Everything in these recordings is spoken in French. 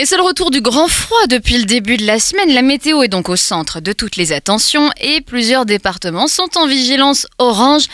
Et c'est le retour du grand froid depuis le début de la semaine. La météo est donc au centre de toutes les attentions et plusieurs départements sont en vigilance orange.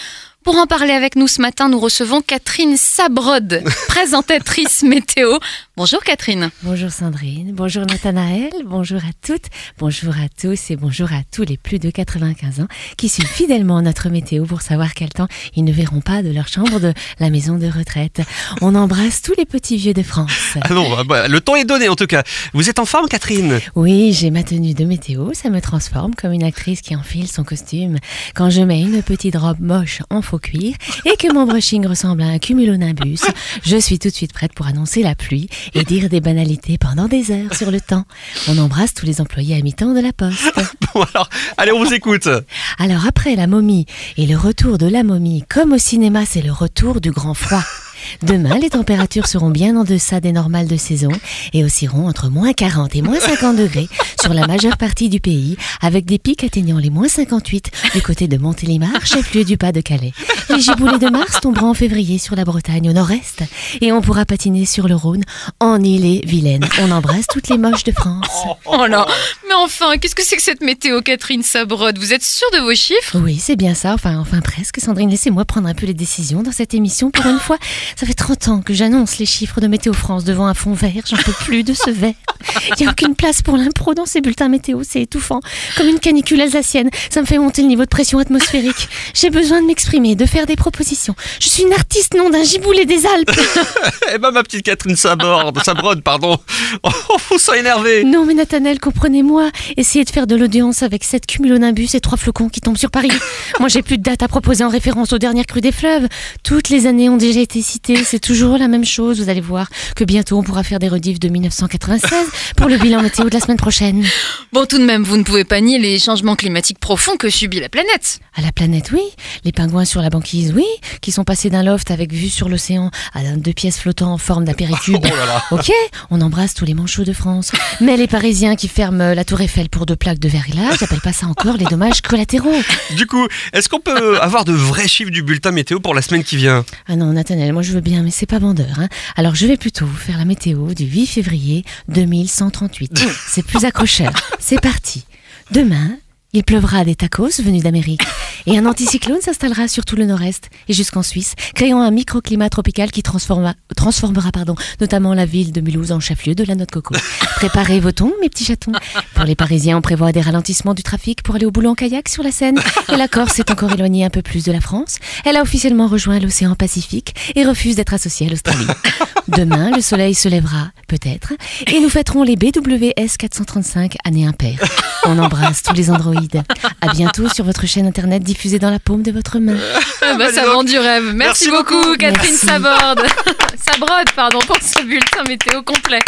Pour en parler avec nous ce matin, nous recevons Catherine Sabrode, présentatrice météo. Bonjour Catherine. Bonjour Sandrine, bonjour Nathanaël, bonjour à toutes, bonjour à tous et bonjour à tous les plus de 95 ans qui suivent fidèlement notre météo pour savoir quel temps ils ne verront pas de leur chambre de la maison de retraite. On embrasse tous les petits vieux de France. Ah non, bah, bah, le temps est donné en tout cas. Vous êtes en forme Catherine? Oui, j'ai ma tenue de météo, ça me transforme comme une actrice qui enfile son costume. Quand je mets une petite robe moche en faux cuir et que mon brushing ressemble à un cumulonimbus, je suis tout de suite prête pour annoncer la pluie et dire des banalités pendant des heures sur le temps. On embrasse tous les employés à mi-temps de la poste. Bon alors, allez on vous écoute. Alors après la momie et le retour de la momie, comme au cinéma, c'est le retour du grand froid. Demain, les températures seront bien en deçà des normales de saison et oscilleront entre moins 40 et moins 50 degrés sur la majeure partie du pays, avec des pics atteignant les moins 58 du côté de Montélimar, chef-lieu du Pas-de-Calais. Les giboulées de mars tomberont en février sur la Bretagne au nord-est et on pourra patiner sur le Rhône en île-et-Vilaine. On embrasse toutes les moches de France. Oh là, mais enfin, qu'est-ce que c'est que cette météo Catherine Sabrode Vous êtes sûre de vos chiffres? Oui, c'est bien ça. Enfin, enfin presque. Sandrine, laissez-moi prendre un peu les décisions dans cette émission pour une fois. Ça fait 30 ans que j'annonce les chiffres de Météo France devant un fond vert. J'en peux plus de ce vert. Il n'y a aucune place pour l'impro dans ces bulletins météo. C'est étouffant. Comme une canicule alsacienne. Ça me fait monter le niveau de pression atmosphérique. J'ai besoin de m'exprimer, de faire des propositions. Je suis une artiste, non d'un giboulé des Alpes. Eh ben ma petite Catherine Saborde, Sabrode, pardon. Oh, vous sent énervé. Non, mais Nathanaël, comprenez-moi. Essayez de faire de l'audience avec sept cumulonimbus et trois flocons qui tombent sur Paris. Moi, j'ai plus de dates à proposer en référence aux dernières crues des fleuves. Toutes les années ont déjà été C'est toujours la même chose. Vous allez voir que bientôt on pourra faire des rediffs de 1996 pour le bilan météo de la semaine prochaine. Bon, tout de même, vous ne pouvez pas nier les changements climatiques profonds que subit la planète. À la planète, oui. Les pingouins sur la banquise, oui. Qui sont passés d'un loft avec vue sur l'océan à deux pièces flottant en forme d'apéritif. Oh là là. Ok, on embrasse tous les manchots de France. Mais les Parisiens qui ferment la Tour Eiffel pour deux plaques de verglas, j'appelle pas ça encore les dommages collatéraux. Du coup, est-ce qu'on peut avoir de vrais chiffres du bulletin météo pour la semaine qui vient? Ah non, Nathanaël, moi je veux bien, mais c'est pas vendeur. Hein. Alors je vais plutôt vous faire la météo du 8 février 2138. C'est plus accrocheur. C'est parti. Demain, il pleuvra des tacos venus d'Amérique. Et un anticyclone s'installera sur tout le nord-est et jusqu'en Suisse, créant un microclimat tropical qui transformera pardon, notamment la ville de Mulhouse en chef-lieu de la noix de coco. Préparez vos tons, mes petits chatons. Pour les Parisiens, on prévoit des ralentissements du trafic pour aller au boulot en kayak sur la Seine. Et la Corse s'est encore éloignée un peu plus de la France. Elle a officiellement rejoint l'océan Pacifique et refuse d'être associée à l'Australie. Demain, le soleil se lèvera, peut-être, et nous fêterons les BWS 435 années impaires. On embrasse tous les androïdes. À bientôt sur votre chaîne internet diffusée dans la paume de votre main. Ah bah, bah, ça donc. vend du rêve. Merci, Merci beaucoup, beaucoup. Catherine Merci. Saborde. Sabrode, pardon, pour ce bulletin météo complet.